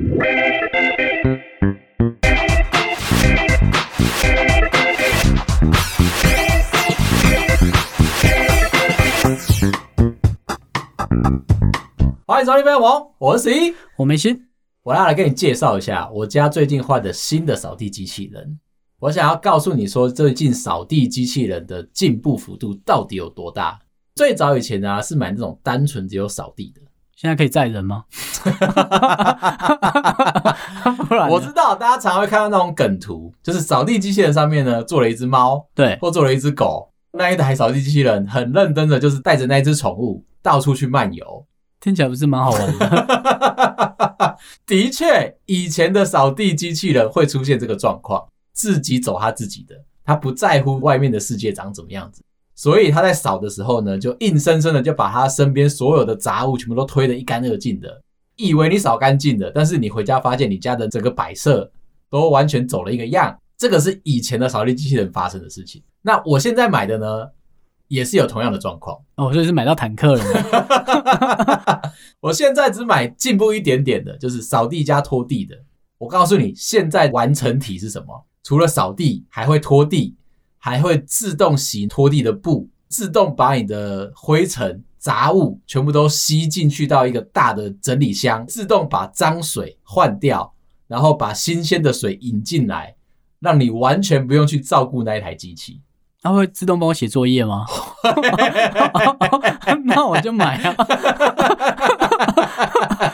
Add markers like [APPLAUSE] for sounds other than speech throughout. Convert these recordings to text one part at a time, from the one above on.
欢迎收听《飞龙》，我是 C，我没心，我要来跟你介绍一下我家最近换的新的扫地机器人。我想要告诉你说，最近扫地机器人的进步幅度到底有多大？最早以前呢、啊，是买那种单纯只有扫地的，现在可以载人吗？[LAUGHS] 我知道大家常会看到那种梗图，就是扫地机器人上面呢坐了一只猫，对，或坐了一只狗，那一台扫地机器人很认真的就是带着那只宠物到处去漫游，听起来不是蛮好玩的？[LAUGHS] 的确，以前的扫地机器人会出现这个状况，自己走他自己的，他不在乎外面的世界长怎么样子。所以他在扫的时候呢，就硬生生的就把他身边所有的杂物全部都推得一干二净的，以为你扫干净的，但是你回家发现你家的整个摆设都完全走了一个样。这个是以前的扫地机器人发生的事情。那我现在买的呢，也是有同样的状况。哦，所以是买到坦克了吗？[LAUGHS] 我现在只买进步一点点的，就是扫地加拖地的。我告诉你，现在完成体是什么？除了扫地，还会拖地。还会自动洗拖地的布，自动把你的灰尘杂物全部都吸进去到一个大的整理箱，自动把脏水换掉，然后把新鲜的水引进来，让你完全不用去照顾那一台机器。它会自动帮我写作业吗？[LAUGHS] 那我就买啊！[LAUGHS]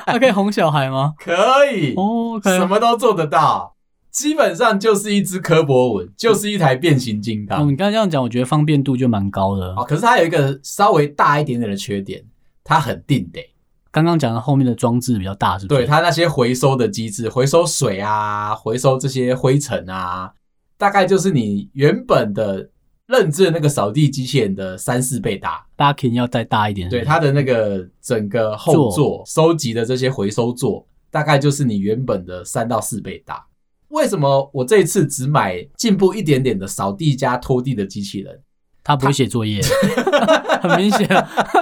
它可以哄小孩吗？可以哦，可以，什么都做得到。基本上就是一只科博文，就是一台变形金刚。哦，你刚才这样讲，我觉得方便度就蛮高的。哦，可是它有一个稍微大一点点的缺点，它很定得。刚刚讲的后面的装置比较大，是不是？对，它那些回收的机制，回收水啊，回收这些灰尘啊，大概就是你原本的认知的那个扫地机器人的三四倍大。Backing 要再大一点是是？对，它的那个整个后座收集的这些回收座，大概就是你原本的三到四倍大。为什么我这一次只买进步一点点的扫地加拖地的机器人？他不会写作业，[LAUGHS] 很明显，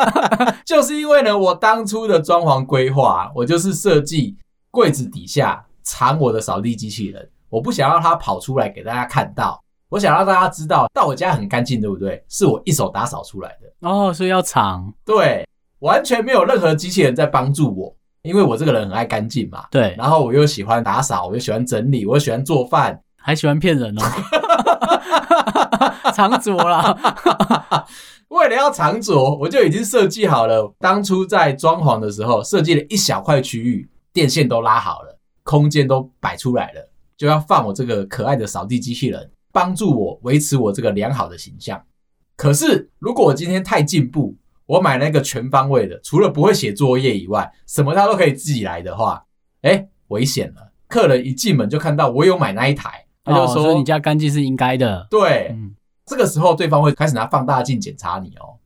[LAUGHS] 就是因为呢，我当初的装潢规划，我就是设计柜子底下藏我的扫地机器人，我不想让它跑出来给大家看到，我想让大家知道到我家很干净，对不对？是我一手打扫出来的哦，所以要藏，对，完全没有任何机器人在帮助我。因为我这个人很爱干净嘛，对，然后我又喜欢打扫，我又喜欢整理，我又喜欢做饭，还喜欢骗人哦，[LAUGHS] 藏拙啦。[LAUGHS] 为了要藏拙，我就已经设计好了。当初在装潢的时候，设计了一小块区域，电线都拉好了，空间都摆出来了，就要放我这个可爱的扫地机器人，帮助我维持我这个良好的形象。可是，如果我今天太进步，我买那个全方位的，除了不会写作业以外，什么他都可以自己来的话，哎，危险了！客人一进门就看到我有买那一台，他就说：“哦、你家干净是应该的。”对，嗯，这个时候对方会开始拿放大镜检查你哦，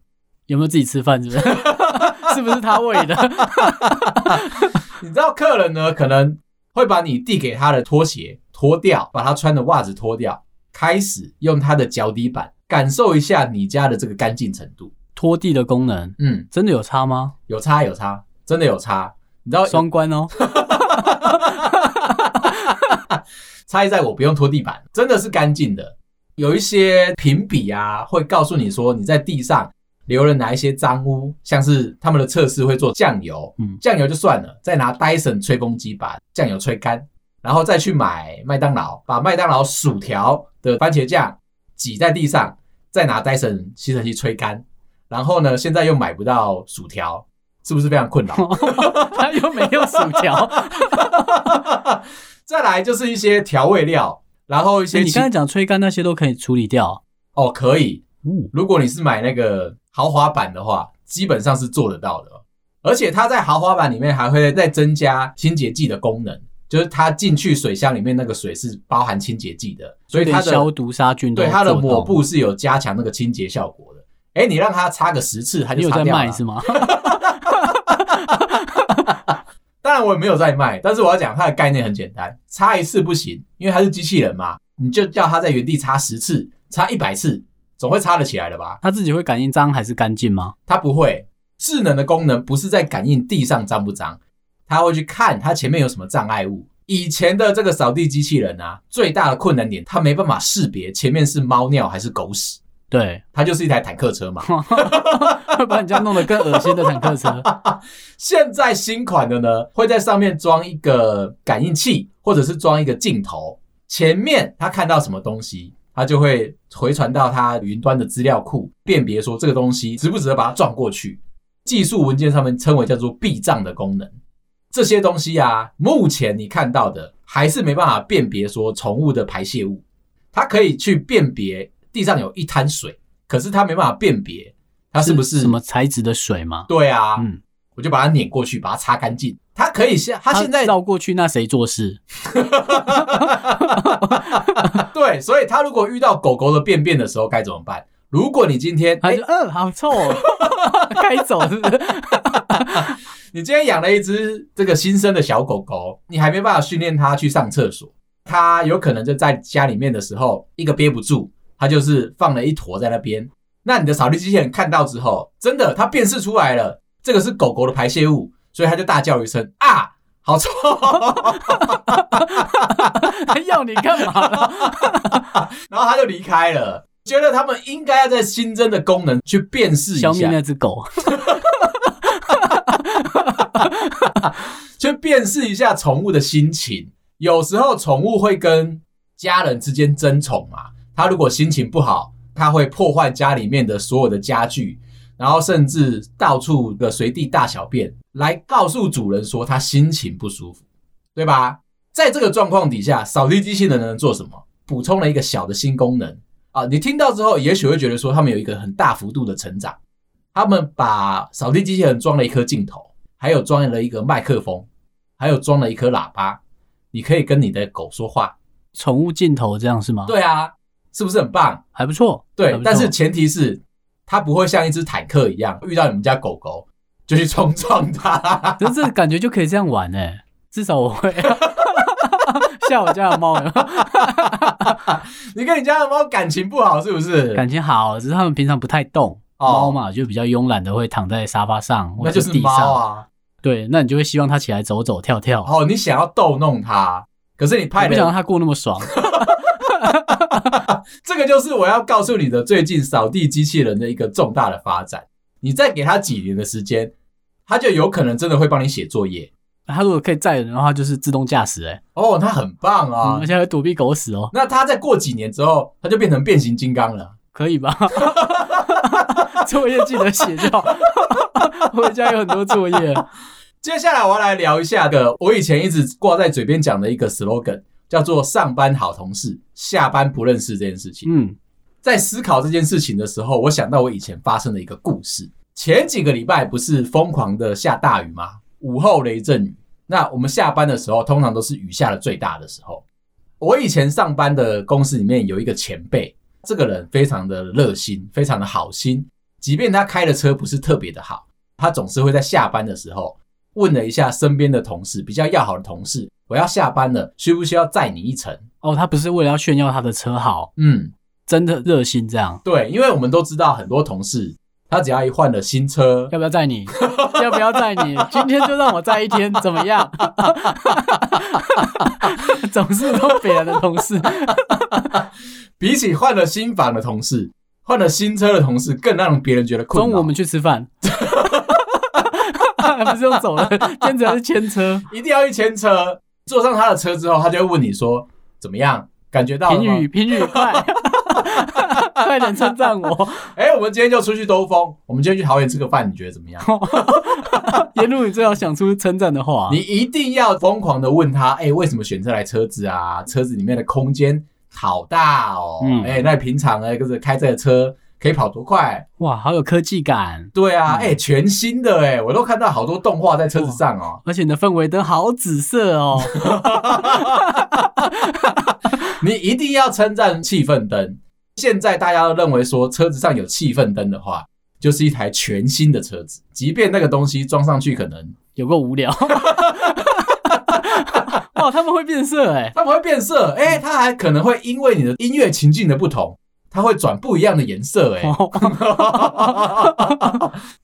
有没有自己吃饭？是不是？[LAUGHS] 是不是他喂的？[LAUGHS] 你知道客人呢，可能会把你递给他的拖鞋脱掉，把他穿的袜子脱掉，开始用他的脚底板感受一下你家的这个干净程度。拖地的功能，嗯，真的有差吗？有差有差，真的有差。你知道双关哦，[LAUGHS] 差异在我不用拖地板，真的是干净的。有一些评比啊，会告诉你说你在地上留了哪一些脏污，像是他们的测试会做酱油，嗯，酱油就算了，再拿 Dyson 吹风机把酱油吹干，然后再去买麦当劳，把麦当劳薯条的番茄酱挤在地上，再拿 Dyson 吸尘器吹干。然后呢，现在又买不到薯条，是不是非常困扰？他又没有薯条。[LAUGHS] 再来就是一些调味料，然后一些、欸、你刚才讲吹干那些都可以处理掉哦，可以。如果你是买那个豪华版的话，基本上是做得到的。而且它在豪华版里面还会再增加清洁剂的功能，就是它进去水箱里面那个水是包含清洁剂的，所以它的消毒杀菌，对它的抹布是有加强那个清洁效果的。哎，你让他擦个十次，他就擦掉了。你有在卖是吗？[LAUGHS] 当然我也没有在卖，但是我要讲它的概念很简单，擦一次不行，因为它是机器人嘛，你就叫它在原地擦十次，擦一百次，总会擦得起来的吧？它自己会感应脏还是干净吗？它不会，智能的功能不是在感应地上脏不脏，它会去看它前面有什么障碍物。以前的这个扫地机器人啊，最大的困难点，它没办法识别前面是猫尿还是狗屎。对，它就是一台坦克车嘛，[LAUGHS] 会把你家弄得更恶心的坦克车。[LAUGHS] 现在新款的呢，会在上面装一个感应器，或者是装一个镜头，前面它看到什么东西，它就会回传到它云端的资料库，辨别说这个东西值不值得把它撞过去。技术文件上面称为叫做避障的功能。这些东西啊，目前你看到的还是没办法辨别说宠物的排泄物，它可以去辨别。地上有一滩水，可是它没办法辨别它是不是，是什么材质的水吗？对啊，嗯，我就把它碾过去，把它擦干净。它可以现，它现在绕过去，那谁做事？[LAUGHS] [LAUGHS] 对，所以它如果遇到狗狗的便便的时候该怎么办？如果你今天，它就嗯、呃，好臭，[LAUGHS] 该走是不是？你今天养了一只这个新生的小狗狗，你还没办法训练它去上厕所，它有可能就在家里面的时候一个憋不住。它就是放了一坨在那边，那你的扫地机器人看到之后，真的它辨识出来了，这个是狗狗的排泄物，所以它就大叫一声啊，好臭！[LAUGHS] 它要你干嘛了？然后它就离开了，觉得他们应该要在新增的功能去辨识一下，消灭那只狗，去辨识一下宠物的心情。有时候宠物会跟家人之间争宠嘛。他如果心情不好，他会破坏家里面的所有的家具，然后甚至到处的随地大小便，来告诉主人说他心情不舒服，对吧？在这个状况底下，扫地机器人能做什么？补充了一个小的新功能啊！你听到之后，也许会觉得说他们有一个很大幅度的成长。他们把扫地机器人装了一颗镜头，还有装了一个麦克风，还有装了一颗喇叭，你可以跟你的狗说话。宠物镜头这样是吗？对啊。是不是很棒？还不错，对。但是前提是，它不会像一只坦克一样，遇到你们家狗狗 [LAUGHS] 就去冲撞它。[LAUGHS] 可是感觉就可以这样玩呢？至少我会 [LAUGHS] 吓我家的猫。你跟你家的猫感情不好是不是？感情好，只是它们平常不太动。猫嘛，就比较慵懒的会躺在沙发上，那就是猫啊。对，那你就会希望它起来走走跳跳。哦，你想要逗弄它，可是你拍不想让它过那么爽。[LAUGHS] 这个就是我要告诉你的，最近扫地机器人的一个重大的发展。你再给他几年的时间，他就有可能真的会帮你写作业。他如果可以载人的话，就是自动驾驶。哎，哦，他很棒啊，而且会躲避狗屎哦。那他再过几年之后，他就变成变形金刚了，可以吧？[LAUGHS] 作业记得写就好。[LAUGHS] 回家有很多作业。接下来我要来聊一下个我以前一直挂在嘴边讲的一个 slogan。叫做上班好同事，下班不认识这件事情。嗯，在思考这件事情的时候，我想到我以前发生的一个故事。前几个礼拜不是疯狂的下大雨吗？午后雷阵雨。那我们下班的时候，通常都是雨下的最大的时候。我以前上班的公司里面有一个前辈，这个人非常的热心，非常的好心。即便他开的车不是特别的好，他总是会在下班的时候问了一下身边的同事，比较要好的同事。我要下班了，需不需要载你一程？哦，他不是为了要炫耀他的车好，嗯，真的热心这样。对，因为我们都知道很多同事，他只要一换了新车，要不要载你？[LAUGHS] 要不要载你？今天就让我载一天，怎么样？[LAUGHS] 总是都别人的同事，比起换了新房的同事，换了新车的同事更让别人觉得困扰。中午我们去吃饭。[LAUGHS] 还不是用走了，兼职还是牵车，[LAUGHS] 一定要去牵车。坐上他的车之后，他就会问你说：“怎么样？感觉到？”评语，评语 [LAUGHS] 快，快点称赞我。哎、欸，我们今天就出去兜风。我们今天去桃园吃个饭，你觉得怎么样？沿路你最好想出称赞的话。你一定要疯狂的问他：“哎、欸，为什么选这台车子啊？车子里面的空间好大哦。嗯”哎、欸，那平常呢，就是开这个车。可以跑多快？哇，好有科技感！对啊，哎、嗯欸，全新的哎，我都看到好多动画在车子上哦。而且你的氛围灯好紫色哦。[LAUGHS] 你一定要称赞气氛灯。现在大家都认为说车子上有气氛灯的话，就是一台全新的车子。即便那个东西装上去可能有够无聊。[LAUGHS] 哦，他们会变色哎，他们会变色哎，它还可能会因为你的音乐情境的不同。它会转不一样的颜色，哎，[LAUGHS]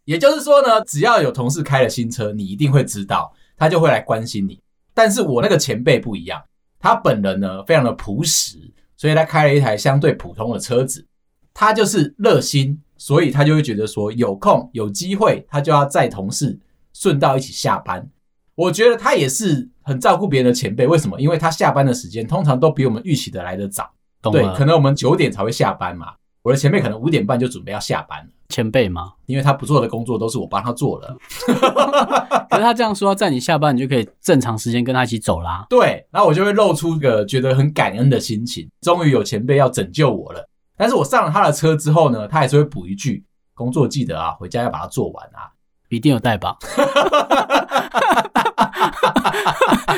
也就是说呢，只要有同事开了新车，你一定会知道他就会来关心你。但是我那个前辈不一样，他本人呢非常的朴实，所以他开了一台相对普通的车子。他就是热心，所以他就会觉得说有空有机会，他就要载同事顺道一起下班。我觉得他也是很照顾别人的前辈。为什么？因为他下班的时间通常都比我们预期的来得早。对，可能我们九点才会下班嘛。我的前辈可能五点半就准备要下班了。前辈嘛，因为他不做的工作都是我帮他做了。[LAUGHS] 可是他这样说，在你下班，你就可以正常时间跟他一起走啦。对，然后我就会露出个觉得很感恩的心情，终于有前辈要拯救我了。但是我上了他的车之后呢，他还是会补一句：工作记得啊，回家要把它做完啊，一定有带吧。[LAUGHS]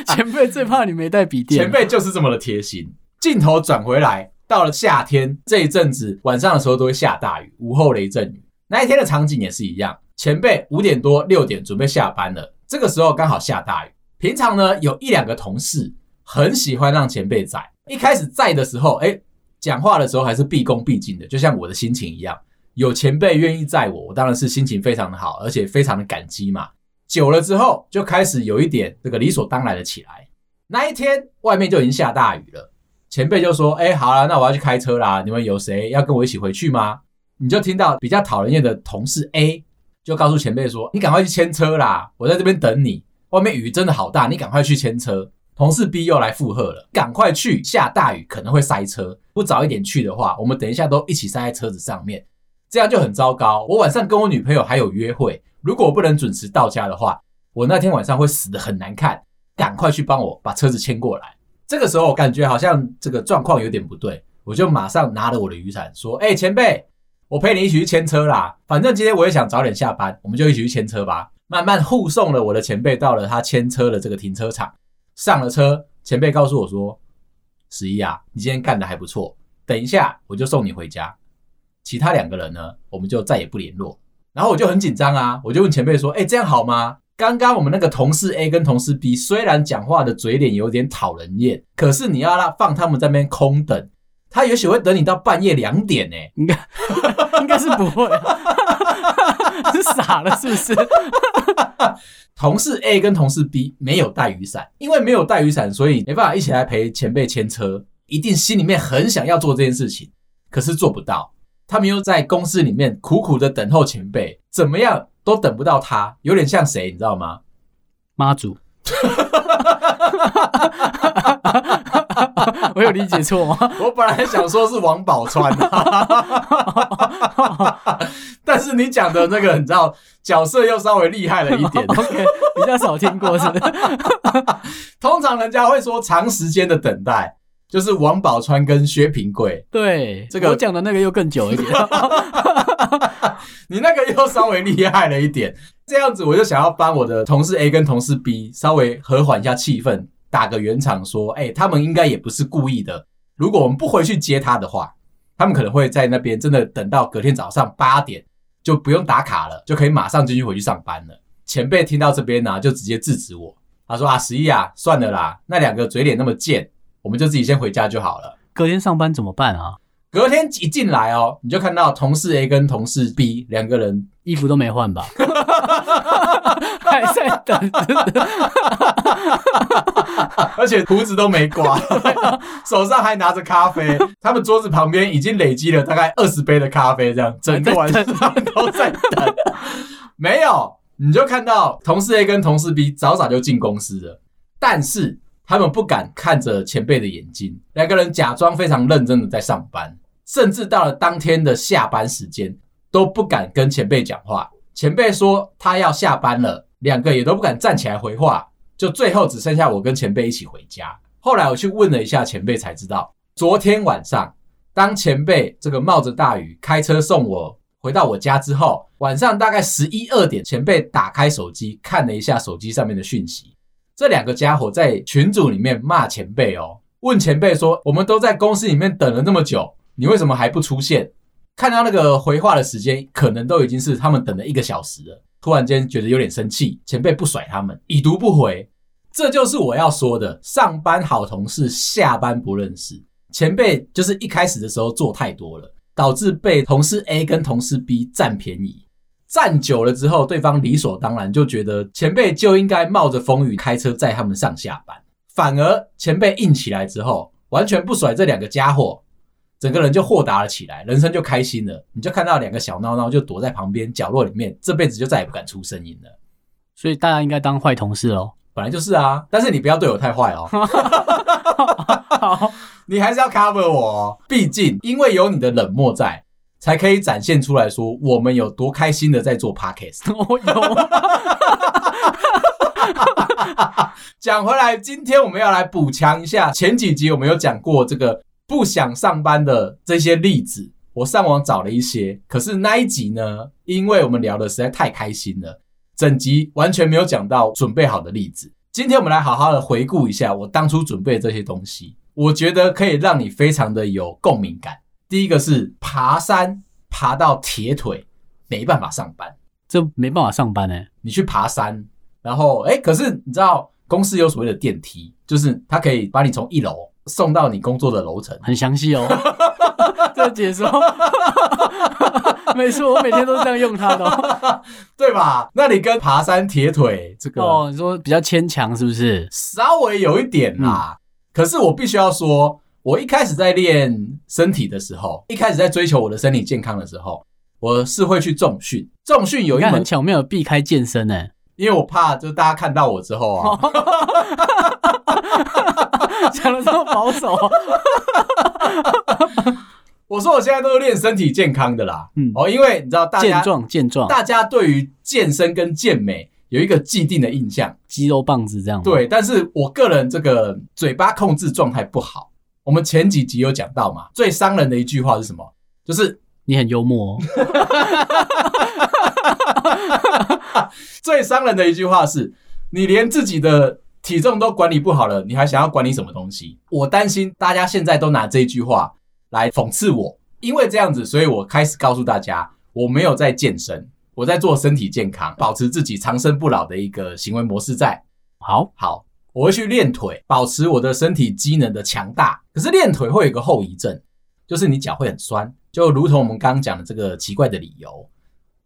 前辈最怕你没带笔电，前辈就是这么的贴心。镜头转回来。到了夏天这一阵子，晚上的时候都会下大雨，午后雷阵雨。那一天的场景也是一样，前辈五点多六点准备下班了，这个时候刚好下大雨。平常呢，有一两个同事很喜欢让前辈载。一开始载的时候，哎，讲话的时候还是毕恭毕敬的，就像我的心情一样。有前辈愿意载我，我当然是心情非常的好，而且非常的感激嘛。久了之后，就开始有一点这个理所当然的起来。那一天外面就已经下大雨了。前辈就说：“哎、好了，那我要去开车啦。你们有谁要跟我一起回去吗？”你就听到比较讨人厌的同事 A 就告诉前辈说：“你赶快去牵车啦，我在这边等你。外面雨真的好大，你赶快去牵车。”同事 B 又来附和了：“赶快去，下大雨可能会塞车，不早一点去的话，我们等一下都一起塞在车子上面，这样就很糟糕。我晚上跟我女朋友还有约会，如果我不能准时到家的话，我那天晚上会死得很难看。赶快去帮我把车子牵过来。”这个时候我感觉好像这个状况有点不对，我就马上拿了我的雨伞说：“哎，前辈，我陪你一起去牵车啦。反正今天我也想早点下班，我们就一起去牵车吧。”慢慢护送了我的前辈到了他牵车的这个停车场，上了车，前辈告诉我说：“十一啊，你今天干得还不错，等一下我就送你回家。其他两个人呢，我们就再也不联络。”然后我就很紧张啊，我就问前辈说：“哎，这样好吗？”刚刚我们那个同事 A 跟同事 B 虽然讲话的嘴脸有点讨人厌，可是你要让放他们在那边空等，他也许会等你到半夜两点呢。应该应该是不会，[LAUGHS] 是傻了是不是？同事 A 跟同事 B 没有带雨伞，因为没有带雨伞，所以没办法一起来陪前辈牵车。一定心里面很想要做这件事情，可是做不到。他们又在公司里面苦苦的等候前辈，怎么样？都等不到他，有点像谁，你知道吗？妈祖。[LAUGHS] 我有理解错吗？我本来想说是王宝釧，[LAUGHS] 但是你讲的那个，你知道角色又稍微厉害了一点。[LAUGHS] OK，比较少听过是？通常人家会说长时间的等待，就是王宝钏跟薛平贵。对，这个我讲的那个又更久一点。[LAUGHS] 你那个又稍微厉害了一点，这样子我就想要帮我的同事 A 跟同事 B 稍微和缓一下气氛，打个圆场说，哎，他们应该也不是故意的。如果我们不回去接他的话，他们可能会在那边真的等到隔天早上八点就不用打卡了，就可以马上进去回去上班了。前辈听到这边呢，就直接制止我，他说啊，十一啊，算了啦，那两个嘴脸那么贱，我们就自己先回家就好了。隔天上班怎么办啊？隔天一进来哦，你就看到同事 A 跟同事 B 两个人衣服都没换吧，[LAUGHS] 还在等，而且胡子都没刮，手上还拿着咖啡。他们桌子旁边已经累积了大概二十杯的咖啡，这样整个晚上都在等。没有，你就看到同事 A 跟同事 B 早早就进公司了，但是他们不敢看着前辈的眼睛，两个人假装非常认真的在上班。甚至到了当天的下班时间，都不敢跟前辈讲话。前辈说他要下班了，两个也都不敢站起来回话，就最后只剩下我跟前辈一起回家。后来我去问了一下前辈，才知道昨天晚上，当前辈这个冒着大雨开车送我回到我家之后，晚上大概十一二点，前辈打开手机看了一下手机上面的讯息，这两个家伙在群组里面骂前辈哦，问前辈说：“我们都在公司里面等了那么久。”你为什么还不出现？看到那个回话的时间，可能都已经是他们等了一个小时了。突然间觉得有点生气，前辈不甩他们，已读不回。这就是我要说的，上班好同事，下班不认识。前辈就是一开始的时候做太多了，导致被同事 A 跟同事 B 占便宜。站久了之后，对方理所当然就觉得前辈就应该冒着风雨开车载他们上下班，反而前辈硬起来之后，完全不甩这两个家伙，整个人就豁达了起来，人生就开心了。你就看到两个小闹闹就躲在旁边角落里面，这辈子就再也不敢出声音了。所以大家应该当坏同事哦，本来就是啊，但是你不要对我太坏哦。好，你还是要 cover 我哦，毕竟因为有你的冷漠在。才可以展现出来说我们有多开心的在做 podcast。我 [LAUGHS] 有。[LAUGHS] 讲回来，今天我们要来补强一下前几集我们有讲过这个不想上班的这些例子。我上网找了一些，可是那一集呢，因为我们聊的实在太开心了，整集完全没有讲到准备好的例子。今天我们来好好的回顾一下我当初准备的这些东西，我觉得可以让你非常的有共鸣感。第一个是爬山爬到铁腿，没办法上班，这没办法上班呢、欸。你去爬山，然后哎、欸，可是你知道公司有所谓的电梯，就是它可以把你从一楼送到你工作的楼层，很详细哦。[LAUGHS] 这解说，没错，我每天都这样用它的、哦，[LAUGHS] 对吧？那你跟爬山铁腿这个哦，你说比较牵强是不是？稍微有一点啦，嗯、可是我必须要说。我一开始在练身体的时候，一开始在追求我的身体健康的时候，我是会去重训。重训有一门很巧妙的避开健身呢，因为我怕就大家看到我之后啊，[LAUGHS] 讲的这么保守。[LAUGHS] 我说我现在都是练身体健康的啦，嗯哦，因为你知道大家健壮健壮，大家对于健身跟健美有一个既定的印象，肌肉棒子这样。对，但是我个人这个嘴巴控制状态不好。我们前几集有讲到嘛，最伤人的一句话是什么？就是你很幽默哦。[LAUGHS] 最伤人的一句话是，你连自己的体重都管理不好了，你还想要管理什么东西？我担心大家现在都拿这一句话来讽刺我，因为这样子，所以我开始告诉大家，我没有在健身，我在做身体健康，保持自己长生不老的一个行为模式在。好，好。我会去练腿，保持我的身体机能的强大。可是练腿会有一个后遗症，就是你脚会很酸，就如同我们刚刚讲的这个奇怪的理由。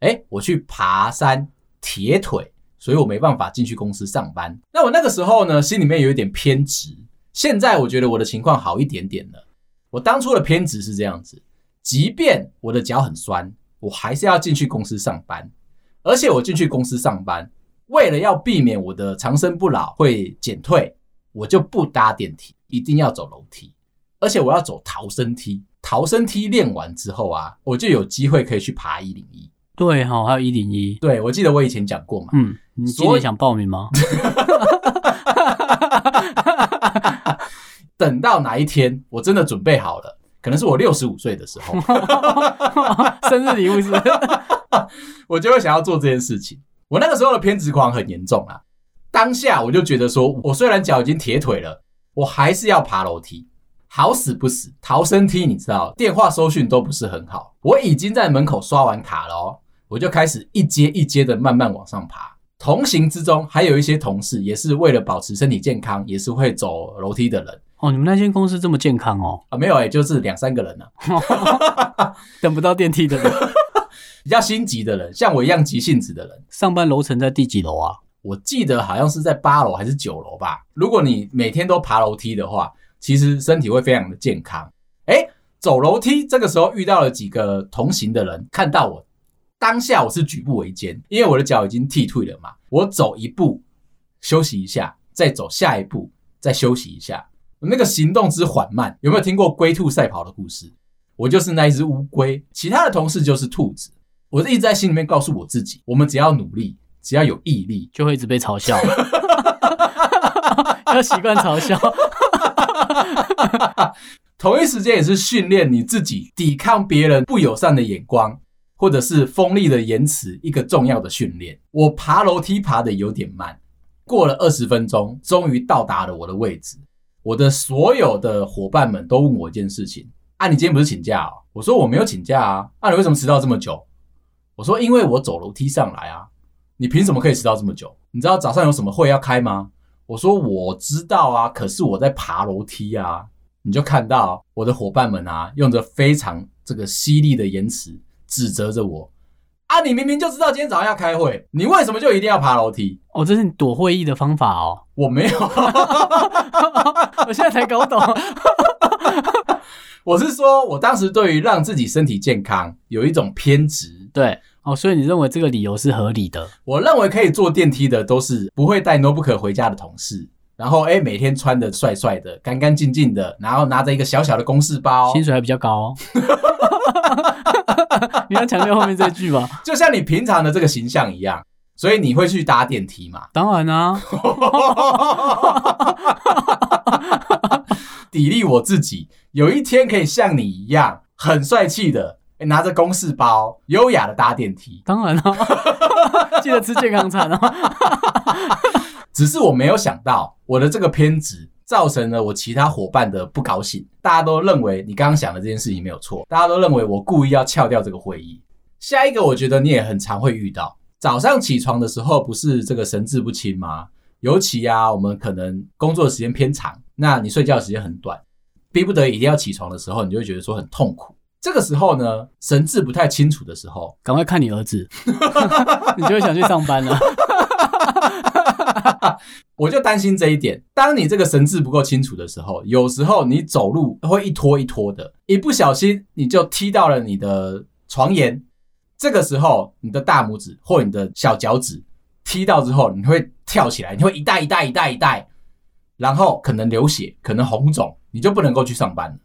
诶，我去爬山铁腿，所以我没办法进去公司上班。那我那个时候呢，心里面有一点偏执。现在我觉得我的情况好一点点了。我当初的偏执是这样子，即便我的脚很酸，我还是要进去公司上班，而且我进去公司上班。为了要避免我的长生不老会减退，我就不搭电梯，一定要走楼梯，而且我要走逃生梯。逃生梯练完之后啊，我就有机会可以去爬一零一。对哈，还有一零一。对，我记得我以前讲过嘛。嗯，你今天想报名吗？[LAUGHS] 等到哪一天我真的准备好了，可能是我六十五岁的时候 [LAUGHS] [LAUGHS] 生日礼物是？我就会想要做这件事情。我那个时候的偏执狂很严重啊！当下我就觉得说，我虽然脚已经铁腿了，我还是要爬楼梯，好死不死，逃生梯你知道，电话收讯都不是很好。我已经在门口刷完卡了哦，我就开始一阶一阶的慢慢往上爬。同行之中还有一些同事，也是为了保持身体健康，也是会走楼梯的人。哦，你们那间公司这么健康哦？啊，没有诶、欸，就是两三个人呢、啊，[LAUGHS] 等不到电梯的人。比较心急的人，像我一样急性子的人，上班楼层在第几楼啊？我记得好像是在八楼还是九楼吧。如果你每天都爬楼梯的话，其实身体会非常的健康。诶，走楼梯这个时候遇到了几个同行的人，看到我当下我是举步维艰，因为我的脚已经踢退了嘛。我走一步休息一下，再走下一步再休息一下，那个行动之缓慢，有没有听过龟兔赛跑的故事？我就是那一只乌龟，其他的同事就是兔子。我是一直在心里面告诉我自己，我们只要努力，只要有毅力，就会一直被嘲笑。[LAUGHS] 要习惯嘲笑。[LAUGHS] 同一时间也是训练你自己抵抗别人不友善的眼光，或者是锋利的言辞，一个重要的训练。我爬楼梯爬得有点慢，过了二十分钟，终于到达了我的位置。我的所有的伙伴们都问我一件事情：啊，你今天不是请假哦？我说我没有请假啊。啊，你为什么迟到这么久？我说，因为我走楼梯上来啊，你凭什么可以迟到这么久？你知道早上有什么会要开吗？我说我知道啊，可是我在爬楼梯啊。你就看到我的伙伴们啊，用着非常这个犀利的言辞指责着我啊，你明明就知道今天早上要开会，你为什么就一定要爬楼梯？哦，这是你躲会议的方法哦。我没有，[LAUGHS] 我现在才搞懂。[LAUGHS] 我是说，我当时对于让自己身体健康有一种偏执。对，哦，所以你认为这个理由是合理的？我认为可以坐电梯的都是不会带 notebook 回家的同事，然后哎，每天穿的帅帅的、干干净净的，然后拿着一个小小的公事包，薪水还比较高哦。[LAUGHS] [LAUGHS] 你要强调后面这句吗？[LAUGHS] 就像你平常的这个形象一样，所以你会去搭电梯嘛？当然啊，[LAUGHS] 砥砺我自己，有一天可以像你一样很帅气的拿着公事包，优雅的搭电梯。当然啊，记得吃健康餐啊。只是我没有想到，我的这个偏执。造成了我其他伙伴的不高兴，大家都认为你刚刚想的这件事情没有错，大家都认为我故意要撬掉这个会议。下一个，我觉得你也很常会遇到，早上起床的时候不是这个神志不清吗？尤其啊，我们可能工作的时间偏长，那你睡觉的时间很短，逼不得已一定要起床的时候，你就会觉得说很痛苦。这个时候呢，神志不太清楚的时候，赶快看你儿子，[LAUGHS] [LAUGHS] 你就会想去上班了。[LAUGHS] 我就担心这一点。当你这个神志不够清楚的时候，有时候你走路会一拖一拖的，一不小心你就踢到了你的床沿。这个时候，你的大拇指或你的小脚趾踢到之后，你会跳起来，你会一袋一袋一袋一袋，然后可能流血，可能红肿，你就不能够去上班。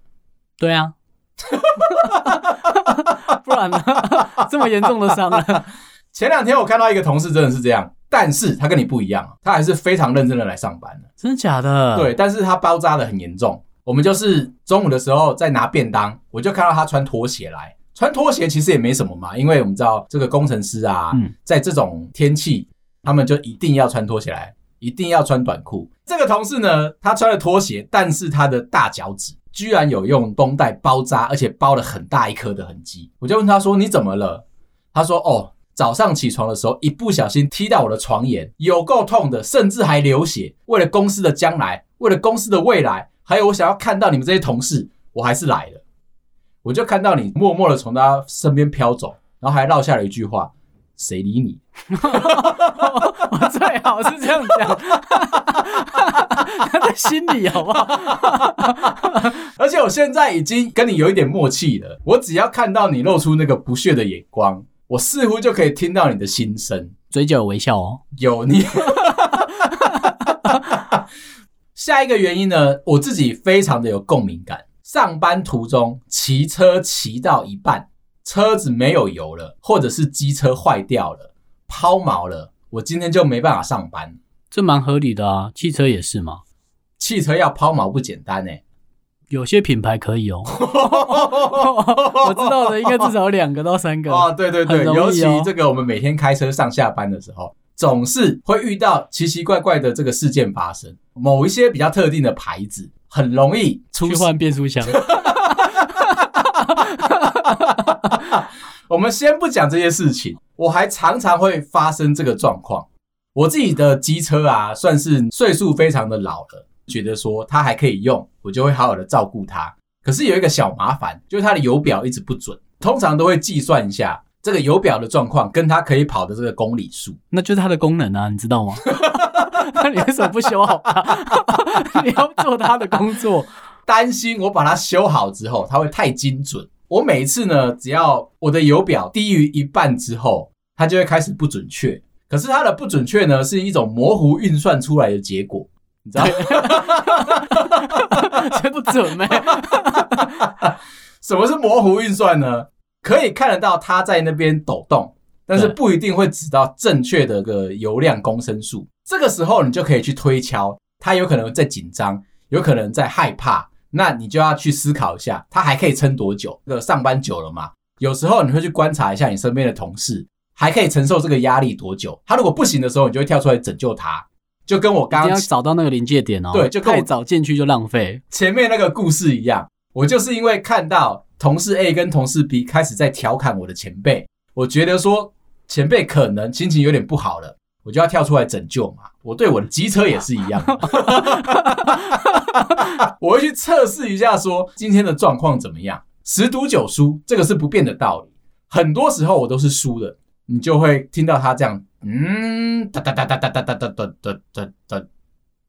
对啊，[LAUGHS] 不然呢？[LAUGHS] 这么严重的伤了。前两天我看到一个同事真的是这样。但是他跟你不一样，他还是非常认真的来上班的。真的假的？对，但是他包扎的很严重。我们就是中午的时候在拿便当，我就看到他穿拖鞋来。穿拖鞋其实也没什么嘛，因为我们知道这个工程师啊，嗯，在这种天气，他们就一定要穿拖鞋来，一定要穿短裤。这个同事呢，他穿了拖鞋，但是他的大脚趾居然有用绷带包扎，而且包了很大一颗的痕迹。我就问他说：“你怎么了？”他说：“哦。”早上起床的时候，一不小心踢到我的床沿，有够痛的，甚至还流血。为了公司的将来，为了公司的未来，还有我想要看到你们这些同事，我还是来了。我就看到你默默的从他身边飘走，然后还落下了一句话：“谁理你？” [LAUGHS] 我最好是这样讲，他在心里好不好？而且我现在已经跟你有一点默契了，我只要看到你露出那个不屑的眼光。我似乎就可以听到你的心声，嘴角有微笑哦。有你。[LAUGHS] 下一个原因呢，我自己非常的有共鸣感。上班途中骑车骑到一半，车子没有油了，或者是机车坏掉了、抛锚了，我今天就没办法上班。这蛮合理的啊，汽车也是嘛。汽车要抛锚不简单欸。有些品牌可以哦，[LAUGHS] [LAUGHS] 我知道的应该至少两个到三个哦。对对对，尤其这个我们每天开车上下班的时候，总是会遇到奇奇怪怪的这个事件发生。某一些比较特定的牌子很容易出去换变速箱。[LAUGHS] 我们先不讲这些事情，我还常常会发生这个状况。我自己的机车啊，算是岁数非常的老了。觉得说它还可以用，我就会好好的照顾它。可是有一个小麻烦，就是它的油表一直不准，通常都会计算一下这个油表的状况跟它可以跑的这个公里数，那就是它的功能啊，你知道吗？[LAUGHS] 那你为什么不修好它？[LAUGHS] 你要做它的工作，担心我把它修好之后，它会太精准。我每一次呢，只要我的油表低于一半之后，它就会开始不准确。可是它的不准确呢，是一种模糊运算出来的结果。你知道，[LAUGHS] 这不准没？什么是模糊运算呢？可以看得到它在那边抖动，但是不一定会指到正确的个油量公升数。这个时候你就可以去推敲，它有可能在紧张，有可能在害怕。那你就要去思考一下，它还可以撑多久？这个上班久了嘛，有时候你会去观察一下你身边的同事，还可以承受这个压力多久？他如果不行的时候，你就会跳出来拯救他。就跟我刚刚要找到那个临界点哦，对，就太早进去就浪费。前面那个故事一样，我就是因为看到同事 A 跟同事 B 开始在调侃我的前辈，我觉得说前辈可能心情有点不好了，我就要跳出来拯救嘛。我对我的机车也是一样，我会去测试一下说今天的状况怎么样。十赌九输，这个是不变的道理。很多时候我都是输的，你就会听到他这样，嗯，哒哒哒哒哒哒哒哒哒哒哒哒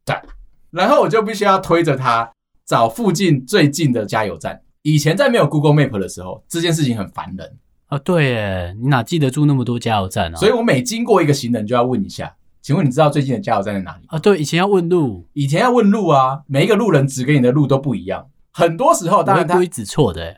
哒，然后我就必须要推着他找附近最近的加油站。以前在没有 Google Map 的时候，这件事情很烦人啊。对耶，你哪记得住那么多加油站啊？所以我每经过一个行人就要问一下，请问你知道最近的加油站在哪里啊？对，以前要问路，以前要问路啊，每一个路人指给你的路都不一样，很多时候当然他故意指错的。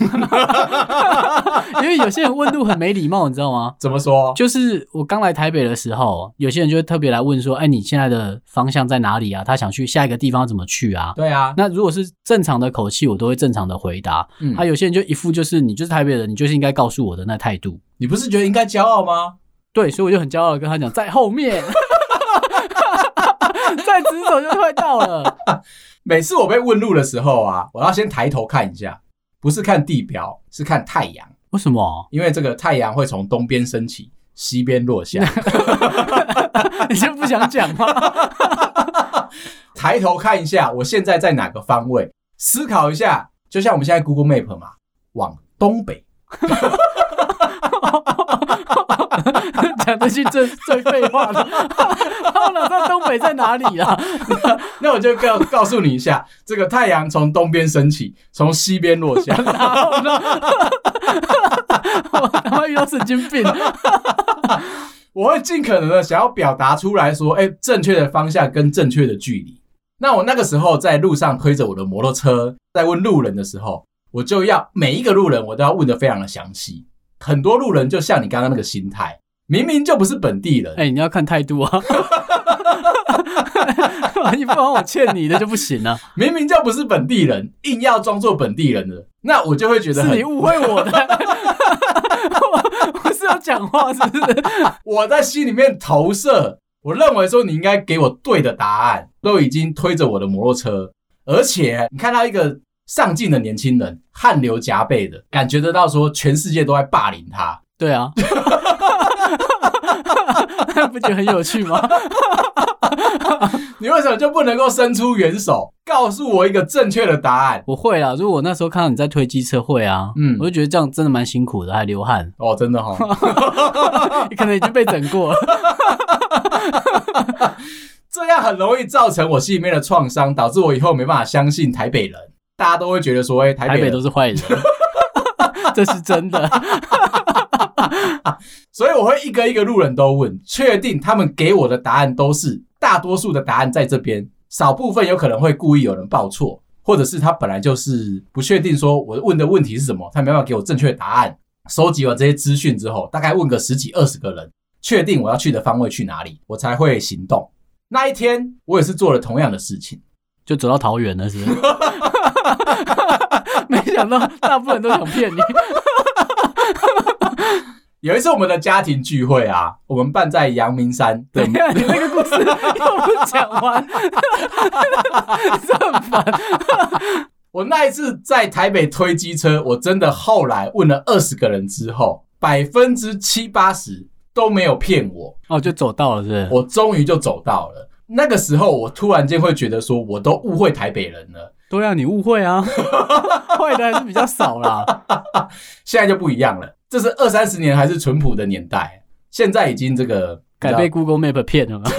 [LAUGHS] 因为有些人问路很没礼貌，你知道吗？怎么说？就是我刚来台北的时候，有些人就会特别来问说：“哎，你现在的方向在哪里啊？”他想去下一个地方怎么去啊？对啊。那如果是正常的口气，我都会正常的回答。嗯，他有些人就一副就是你就是台北人，你就是应该告诉我的那态度。你不是觉得应该骄傲吗？对，所以我就很骄傲的跟他讲，在后面，再直走就快到了。[LAUGHS] 每次我被问路的时候啊，我要先抬头看一下。不是看地表，是看太阳。为什么？因为这个太阳会从东边升起，西边落下。[LAUGHS] 你是不想讲吗？抬头看一下，我现在在哪个方位？思考一下，就像我们现在 Google Map 嘛，往东北。[LAUGHS] [LAUGHS] 讲的是最最废话的，我哪知道东北在哪里啊？[LAUGHS] 那我就告告诉你一下，这个太阳从东边升起，从西边落下。[LAUGHS] 然后呢？我他妈遇到神经病！我会尽可能的想要表达出来说，哎，正确的方向跟正确的距离。那我那个时候在路上推着我的摩托车，在问路人的时候，我就要每一个路人我都要问的非常的详细。很多路人就像你刚刚那个心态。明明就不是本地人，哎、欸，你要看态度啊！[LAUGHS] 你不然我欠你的就不行了。明明就不是本地人，硬要装作本地人的，那我就会觉得是你误会我的。[LAUGHS] 我不是要讲话，是不是？[LAUGHS] 我在心里面投射，我认为说你应该给我对的答案。都已经推着我的摩托车，而且你看到一个上进的年轻人，汗流浃背的，感觉得到说全世界都在霸凌他。对啊。[LAUGHS] 不觉得很有趣吗？[LAUGHS] 你为什么就不能够伸出援手，告诉我一个正确的答案？我会啊，如果我那时候看到你在推机车会啊，嗯，我就觉得这样真的蛮辛苦的，还流汗哦，真的哈、哦，你可能已经被整过了，[LAUGHS] 这样很容易造成我心里面的创伤，导致我以后没办法相信台北人，大家都会觉得说，哎，台北，台北都是坏人，[LAUGHS] 这是真的。[LAUGHS] 所以我会一个一个路人都问，确定他们给我的答案都是大多数的答案在这边，少部分有可能会故意有人报错，或者是他本来就是不确定说我问的问题是什么，他没办法给我正确的答案。收集完这些资讯之后，大概问个十几二十个人，确定我要去的方位去哪里，我才会行动。那一天我也是做了同样的事情，就走到桃园了，是不是？[LAUGHS] 没想到大部分人都想骗你。有一次我们的家庭聚会啊，我们办在阳明山。对，你那个故事又不讲完，[LAUGHS] 这么烦。我那一次在台北推机车，我真的后来问了二十个人之后，百分之七八十都没有骗我。哦，就走到了，是不是？我终于就走到了。那个时候，我突然间会觉得说，我都误会台北人了。都要你误会啊，[LAUGHS] 坏的还是比较少啦。现在就不一样了。这是二三十年还是淳朴的年代，现在已经这个改被 Google Map 骗了吗？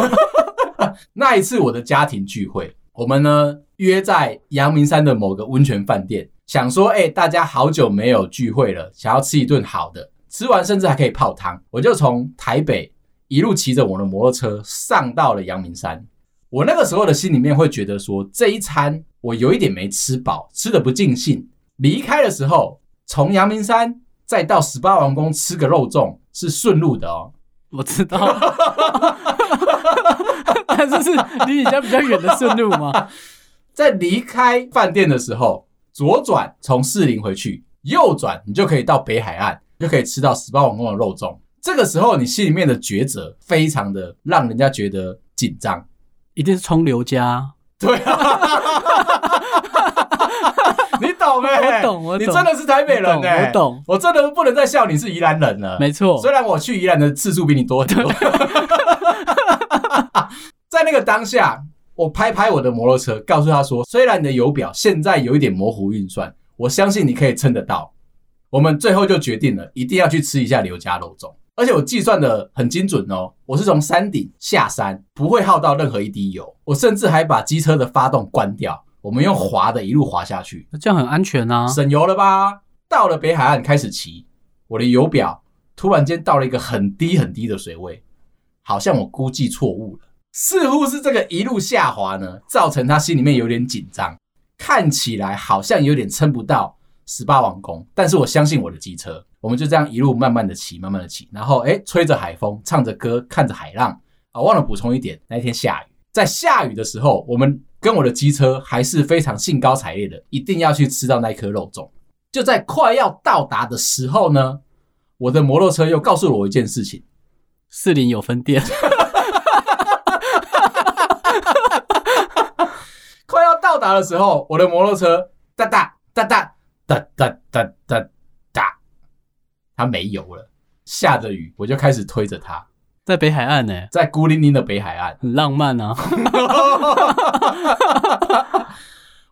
[LAUGHS] 那一次我的家庭聚会，我们呢约在阳明山的某个温泉饭店，想说，哎，大家好久没有聚会了，想要吃一顿好的，吃完甚至还可以泡汤。我就从台北一路骑着我的摩托车上到了阳明山。我那个时候的心里面会觉得说，这一餐我有一点没吃饱，吃得不尽兴。离开的时候，从阳明山。再到十八王宫吃个肉粽是顺路的哦，我知道，[LAUGHS] 但是是离你家比较远的顺路吗？在离开饭店的时候，左转从士林回去，右转你就可以到北海岸，就可以吃到十八王宫的肉粽。这个时候你心里面的抉择非常的让人家觉得紧张，一定是冲刘家，对啊。[LAUGHS] 你懂哎、欸，我懂，我懂，你真的是台北人哎、欸，我懂，我真的不能再笑你是宜兰人了。没错，虽然我去宜兰的次数比你多很多。[LAUGHS] 在那个当下，我拍拍我的摩托车，告诉他说：“虽然你的油表现在有一点模糊运算，我相信你可以撑得到。”我们最后就决定了，一定要去吃一下刘家肉粽。而且我计算的很精准哦，我是从山顶下山，不会耗到任何一滴油。我甚至还把机车的发动关掉，我们用滑的一路滑下去，这样很安全啊，省油了吧？到了北海岸开始骑，我的油表突然间到了一个很低很低的水位，好像我估计错误了，似乎是这个一路下滑呢，造成他心里面有点紧张，看起来好像有点撑不到十八王宫，但是我相信我的机车。我们就这样一路慢慢的骑，慢慢的骑，然后哎，吹着海风，唱着歌，看着海浪啊。忘了补充一点，那一天下雨，在下雨的时候，我们跟我的机车还是非常兴高采烈的，一定要去吃到那颗肉粽。就在快要到达的时候呢，我的摩托车又告诉了我一件事情：四零有分店。[LAUGHS] 快要到达的时候，我的摩托车哒哒哒哒哒哒哒哒哒。它没油了，下着雨，我就开始推着它，在北海岸呢、欸，在孤零零的北海岸，很浪漫啊。[LAUGHS]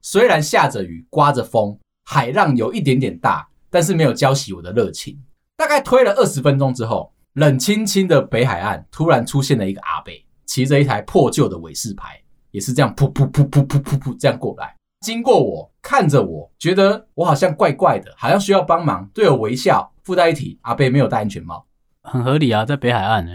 虽然下着雨，刮着风，海浪有一点点大，但是没有浇熄我的热情。大概推了二十分钟之后，冷清清的北海岸突然出现了一个阿贝，骑着一台破旧的伟士牌，也是这样噗噗噗噗噗噗噗这样过来，经过我，看着我，觉得我好像怪怪的，好像需要帮忙，对我微笑。附带一提，阿贝没有戴安全帽，很合理啊，在北海岸呢。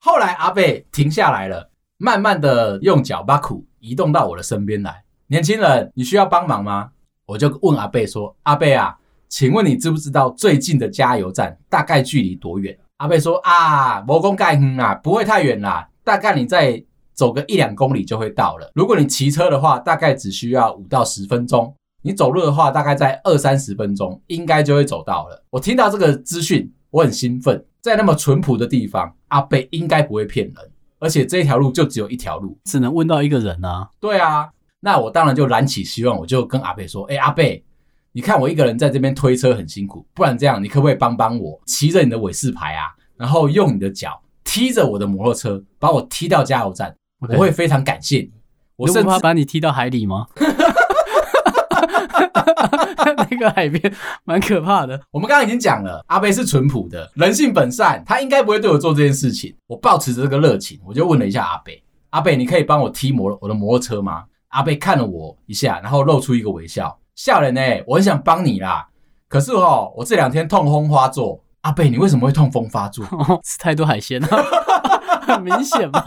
后来阿贝停下来了，慢慢的用脚把苦移动到我的身边来。年轻人，你需要帮忙吗？我就问阿贝说：“阿贝啊，请问你知不知道最近的加油站大概距离多远？”阿贝说：“啊，魔公盖哼啊，不会太远啦，大概你再走个一两公里就会到了。如果你骑车的话，大概只需要五到十分钟。”你走路的话，大概在二三十分钟，应该就会走到了。我听到这个资讯，我很兴奋。在那么淳朴的地方，阿贝应该不会骗人，而且这条路就只有一条路，只能问到一个人啊。对啊，那我当然就燃起希望，我就跟阿贝说：“哎，阿贝，你看我一个人在这边推车很辛苦，不然这样，你可不可以帮帮我，骑着你的伟士牌啊，然后用你的脚踢着我的摩托车，把我踢到加油站.我会非常感谢你。我甚至不怕把你踢到海里吗？” [LAUGHS] 那个海边蛮可怕的。我们刚刚已经讲了，阿贝是淳朴的，人性本善，他应该不会对我做这件事情。我抱持着这个热情，我就问了一下阿贝：“阿贝，你可以帮我踢摩我的摩托车吗？”阿贝看了我一下，然后露出一个微笑：“笑人呢，我很想帮你啦。可是哦，我这两天痛风发作。阿贝，你为什么会痛风发作？哦、[LAUGHS] 吃太多海鲜了，很明显吗。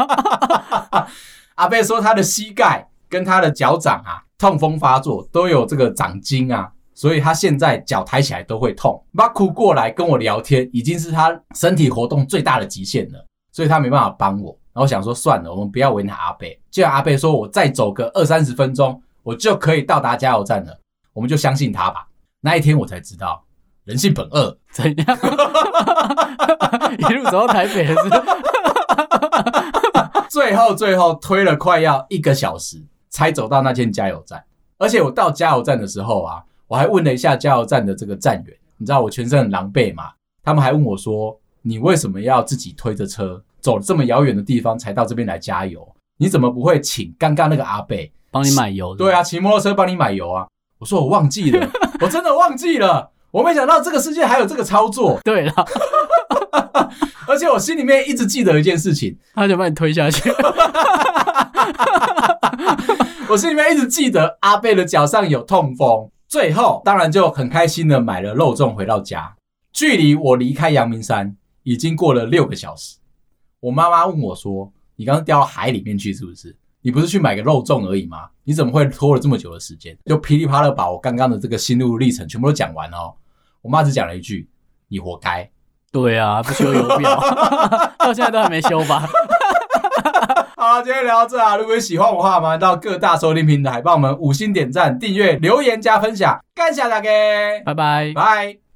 [LAUGHS] 阿贝说他的膝盖跟他的脚掌啊。痛风发作都有这个掌筋啊，所以他现在脚抬起来都会痛。马库过来跟我聊天，已经是他身体活动最大的极限了，所以他没办法帮我。然后我想说算了，我们不要为难阿贝。既然阿贝说我再走个二三十分钟，我就可以到达加油站了，我们就相信他吧。那一天我才知道人性本恶，怎样？[LAUGHS] 一路走到台北是？最后最后推了快要一个小时。才走到那间加油站，而且我到加油站的时候啊，我还问了一下加油站的这个站员，你知道我全身很狼狈嘛？他们还问我说：“你为什么要自己推着车走这么遥远的地方才到这边来加油？你怎么不会请刚刚那个阿贝帮你买油？”对啊，骑摩托车帮你买油啊！我说我忘记了，我真的忘记了，我没想到这个世界还有这个操作。[LAUGHS] 对了，而且我心里面一直记得一件事情，他就把你推下去。[LAUGHS] 我心里面一直记得阿贝的脚上有痛风，最后当然就很开心的买了肉粽回到家。距离我离开阳明山已经过了六个小时。我妈妈问我说：“你刚刚掉到海里面去是不是？你不是去买个肉粽而已吗？你怎么会拖了这么久的时间？”就噼里啪啦把我刚刚的这个心路历程全部都讲完哦。我妈只讲了一句：“你活该。”对啊，不修油表，[LAUGHS] 到现在都还没修吧。[LAUGHS] 好，今天聊到这啊！如果喜欢我的话，麻烦到各大收听平台帮我们五星点赞、订阅、留言加分享，感谢大家，拜拜，拜。